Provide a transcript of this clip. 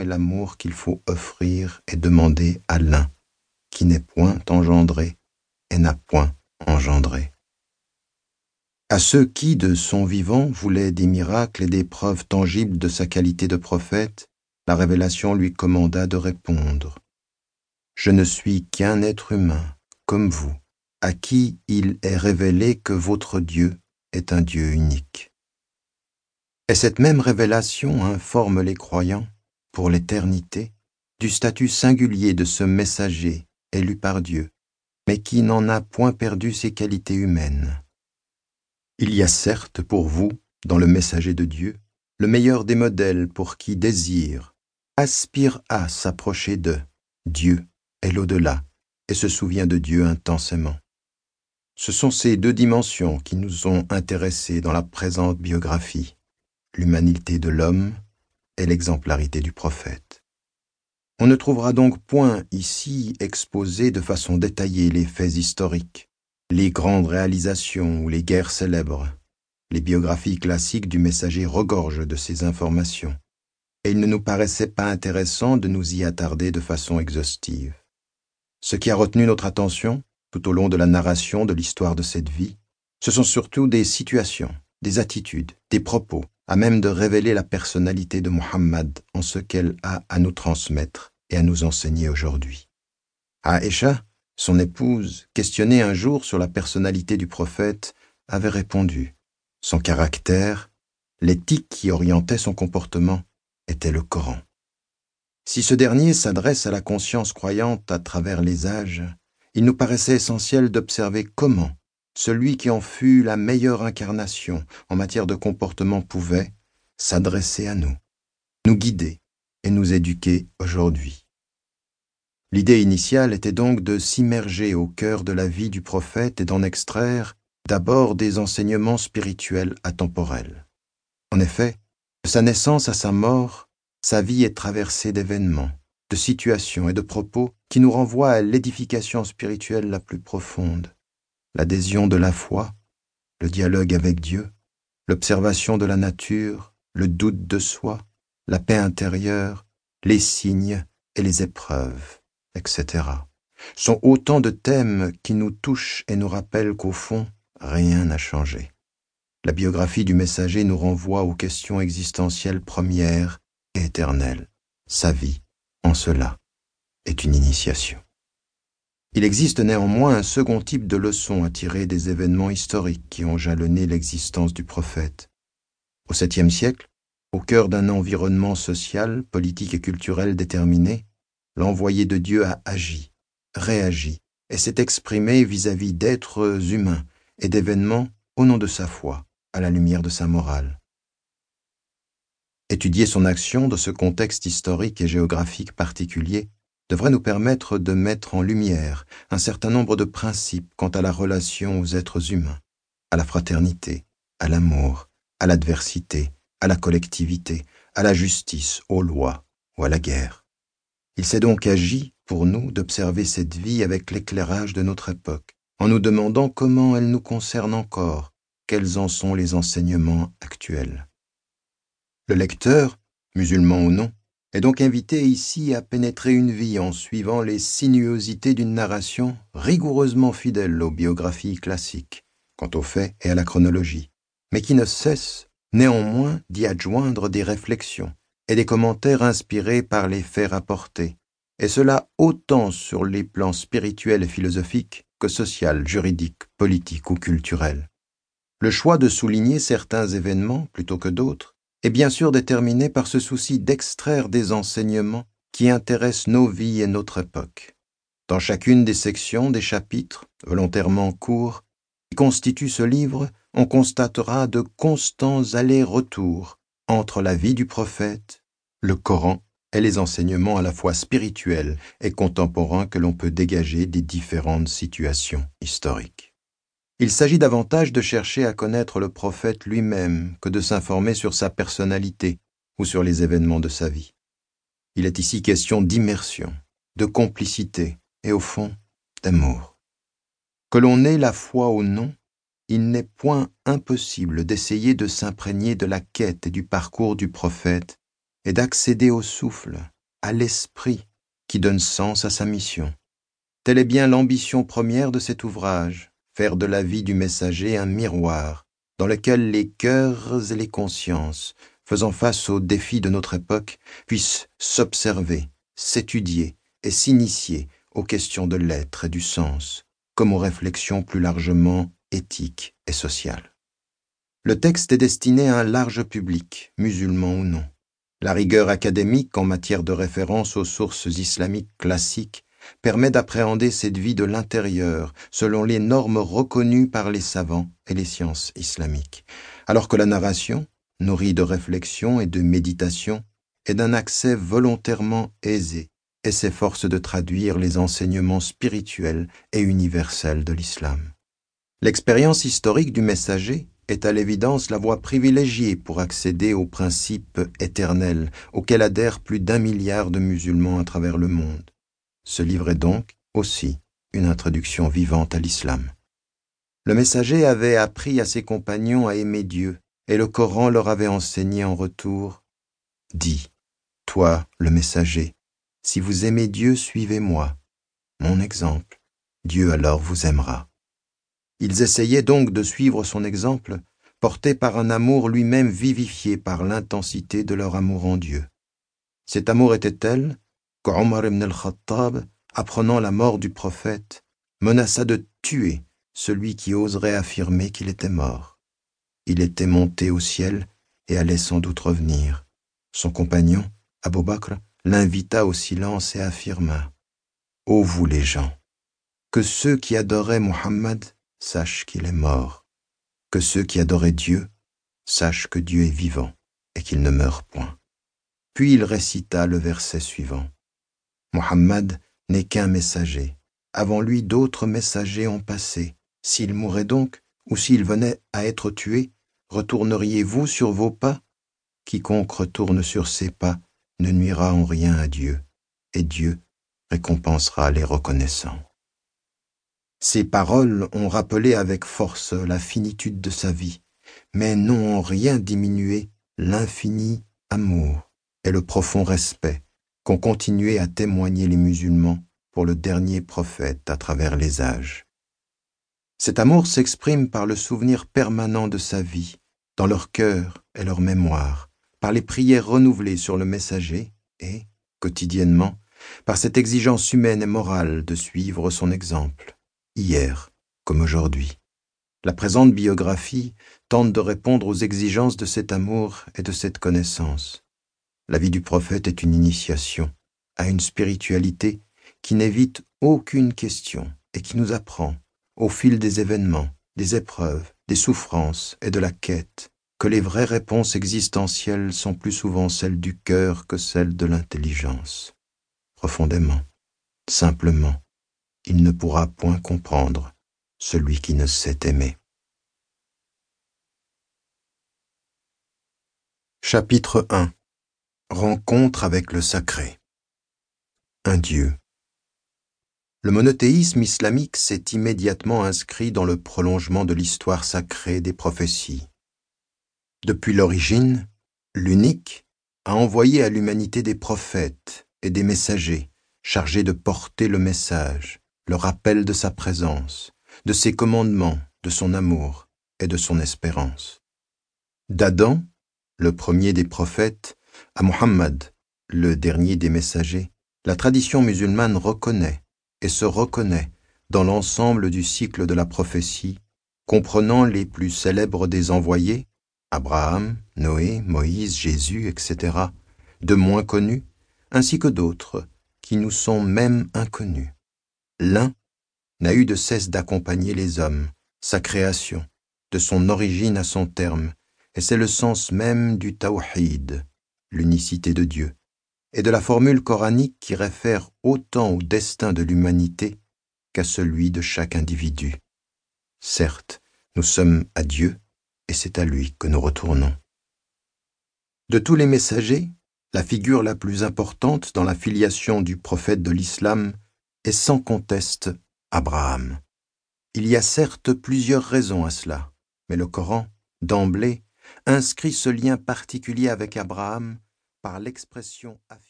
et l'amour qu'il faut offrir et demander à l'un qui n'est point engendré et n'a point engendré. À ceux qui, de son vivant, voulaient des miracles et des preuves tangibles de sa qualité de prophète, la révélation lui commanda de répondre. Je ne suis qu'un être humain, comme vous, à qui il est révélé que votre Dieu est un Dieu unique. Et cette même révélation informe les croyants, pour l'éternité, du statut singulier de ce messager élu par Dieu, mais qui n'en a point perdu ses qualités humaines. Il y a certes pour vous, dans le messager de Dieu, le meilleur des modèles pour qui désire, aspire à s'approcher de Dieu et l'au-delà, et se souvient de Dieu intensément. Ce sont ces deux dimensions qui nous ont intéressés dans la présente biographie, l'humanité de l'homme l'exemplarité du prophète. On ne trouvera donc point ici exposés de façon détaillée les faits historiques, les grandes réalisations ou les guerres célèbres. Les biographies classiques du messager regorgent de ces informations, et il ne nous paraissait pas intéressant de nous y attarder de façon exhaustive. Ce qui a retenu notre attention, tout au long de la narration de l'histoire de cette vie, ce sont surtout des situations, des attitudes, des propos, à même de révéler la personnalité de Muhammad en ce qu'elle a à nous transmettre et à nous enseigner aujourd'hui. Aisha, son épouse, questionnée un jour sur la personnalité du prophète, avait répondu Son caractère, l'éthique qui orientait son comportement, était le Coran. Si ce dernier s'adresse à la conscience croyante à travers les âges, il nous paraissait essentiel d'observer comment celui qui en fut la meilleure incarnation en matière de comportement pouvait s'adresser à nous, nous guider et nous éduquer aujourd'hui. L'idée initiale était donc de s'immerger au cœur de la vie du prophète et d'en extraire d'abord des enseignements spirituels atemporels. En effet, de sa naissance à sa mort, sa vie est traversée d'événements, de situations et de propos qui nous renvoient à l'édification spirituelle la plus profonde, l'adhésion de la foi, le dialogue avec Dieu, l'observation de la nature, le doute de soi, la paix intérieure, les signes et les épreuves, etc. sont autant de thèmes qui nous touchent et nous rappellent qu'au fond, rien n'a changé. La biographie du messager nous renvoie aux questions existentielles premières et éternelles. Sa vie, en cela, est une initiation. Il existe néanmoins un second type de leçon à tirer des événements historiques qui ont jalonné l'existence du prophète. Au septième siècle, au cœur d'un environnement social, politique et culturel déterminé, l'envoyé de Dieu a agi, réagi et s'est exprimé vis-à-vis d'êtres humains et d'événements au nom de sa foi, à la lumière de sa morale. Étudier son action dans ce contexte historique et géographique particulier devrait nous permettre de mettre en lumière un certain nombre de principes quant à la relation aux êtres humains, à la fraternité, à l'amour, à l'adversité, à la collectivité, à la justice, aux lois ou à la guerre. Il s'est donc agi pour nous d'observer cette vie avec l'éclairage de notre époque, en nous demandant comment elle nous concerne encore, quels en sont les enseignements actuels. Le lecteur, musulman ou non, est donc invité ici à pénétrer une vie en suivant les sinuosités d'une narration rigoureusement fidèle aux biographies classiques, quant aux faits et à la chronologie, mais qui ne cesse néanmoins d'y adjoindre des réflexions et des commentaires inspirés par les faits rapportés, et cela autant sur les plans spirituels et philosophiques que social, juridique, politique ou culturel. Le choix de souligner certains événements plutôt que d'autres est bien sûr déterminé par ce souci d'extraire des enseignements qui intéressent nos vies et notre époque. Dans chacune des sections des chapitres, volontairement courts, qui constituent ce livre, on constatera de constants allers-retours entre la vie du prophète, le Coran et les enseignements à la fois spirituels et contemporains que l'on peut dégager des différentes situations historiques. Il s'agit davantage de chercher à connaître le prophète lui-même que de s'informer sur sa personnalité ou sur les événements de sa vie. Il est ici question d'immersion, de complicité et au fond d'amour. Que l'on ait la foi ou non, il n'est point impossible d'essayer de s'imprégner de la quête et du parcours du prophète est d'accéder au souffle, à l'esprit qui donne sens à sa mission. Telle est bien l'ambition première de cet ouvrage, faire de la vie du messager un miroir dans lequel les cœurs et les consciences, faisant face aux défis de notre époque, puissent s'observer, s'étudier et s'initier aux questions de l'être et du sens, comme aux réflexions plus largement éthiques et sociales. Le texte est destiné à un large public, musulman ou non. La rigueur académique en matière de référence aux sources islamiques classiques permet d'appréhender cette vie de l'intérieur selon les normes reconnues par les savants et les sciences islamiques, alors que la narration, nourrie de réflexion et de méditation, est d'un accès volontairement aisé et s'efforce de traduire les enseignements spirituels et universels de l'islam. L'expérience historique du messager est à l'évidence la voie privilégiée pour accéder aux principes éternels auxquels adhèrent plus d'un milliard de musulmans à travers le monde. Ce livre est donc aussi une introduction vivante à l'islam. Le messager avait appris à ses compagnons à aimer Dieu, et le Coran leur avait enseigné en retour Dis, toi, le messager, si vous aimez Dieu, suivez-moi, mon exemple, Dieu alors vous aimera. Ils essayaient donc de suivre son exemple, portés par un amour lui-même vivifié par l'intensité de leur amour en Dieu. Cet amour était tel qu'Omar ibn al-Khattab, apprenant la mort du prophète, menaça de tuer celui qui oserait affirmer qu'il était mort. Il était monté au ciel et allait sans doute revenir. Son compagnon, Abu Bakr, l'invita au silence et affirma Ô vous les gens, que ceux qui adoraient Muhammad sachent qu'il est mort, que ceux qui adoraient Dieu sachent que Dieu est vivant et qu'il ne meurt point. Puis il récita le verset suivant. Mohammed n'est qu'un messager. Avant lui, d'autres messagers ont passé. S'il mourait donc, ou s'il venait à être tué, retourneriez-vous sur vos pas? Quiconque retourne sur ses pas ne nuira en rien à Dieu, et Dieu récompensera les reconnaissants. Ces paroles ont rappelé avec force la finitude de sa vie, mais n'ont en rien diminué l'infini amour et le profond respect qu'ont continué à témoigner les musulmans pour le dernier prophète à travers les âges. Cet amour s'exprime par le souvenir permanent de sa vie, dans leur cœur et leur mémoire, par les prières renouvelées sur le messager et, quotidiennement, par cette exigence humaine et morale de suivre son exemple, hier comme aujourd'hui. La présente biographie tente de répondre aux exigences de cet amour et de cette connaissance. La vie du prophète est une initiation à une spiritualité qui n'évite aucune question et qui nous apprend, au fil des événements, des épreuves, des souffrances et de la quête, que les vraies réponses existentielles sont plus souvent celles du cœur que celles de l'intelligence. Profondément, simplement, il ne pourra point comprendre celui qui ne sait aimer. Chapitre 1 Rencontre avec le sacré. Un Dieu. Le monothéisme islamique s'est immédiatement inscrit dans le prolongement de l'histoire sacrée des prophéties. Depuis l'origine, l'unique a envoyé à l'humanité des prophètes et des messagers chargés de porter le message, le rappel de sa présence, de ses commandements, de son amour et de son espérance. D'Adam, le premier des prophètes, à Muhammad, le dernier des messagers, la tradition musulmane reconnaît et se reconnaît dans l'ensemble du cycle de la prophétie, comprenant les plus célèbres des envoyés, Abraham, Noé, Moïse, Jésus, etc., de moins connus, ainsi que d'autres qui nous sont même inconnus. L'un n'a eu de cesse d'accompagner les hommes, sa création, de son origine à son terme, et c'est le sens même du tawhid, l'unicité de Dieu, et de la formule coranique qui réfère autant au destin de l'humanité qu'à celui de chaque individu. Certes, nous sommes à Dieu, et c'est à lui que nous retournons. De tous les messagers, la figure la plus importante dans la filiation du prophète de l'islam est sans conteste Abraham. Il y a certes plusieurs raisons à cela, mais le Coran, d'emblée, inscrit ce lien particulier avec Abraham par l'expression affirmée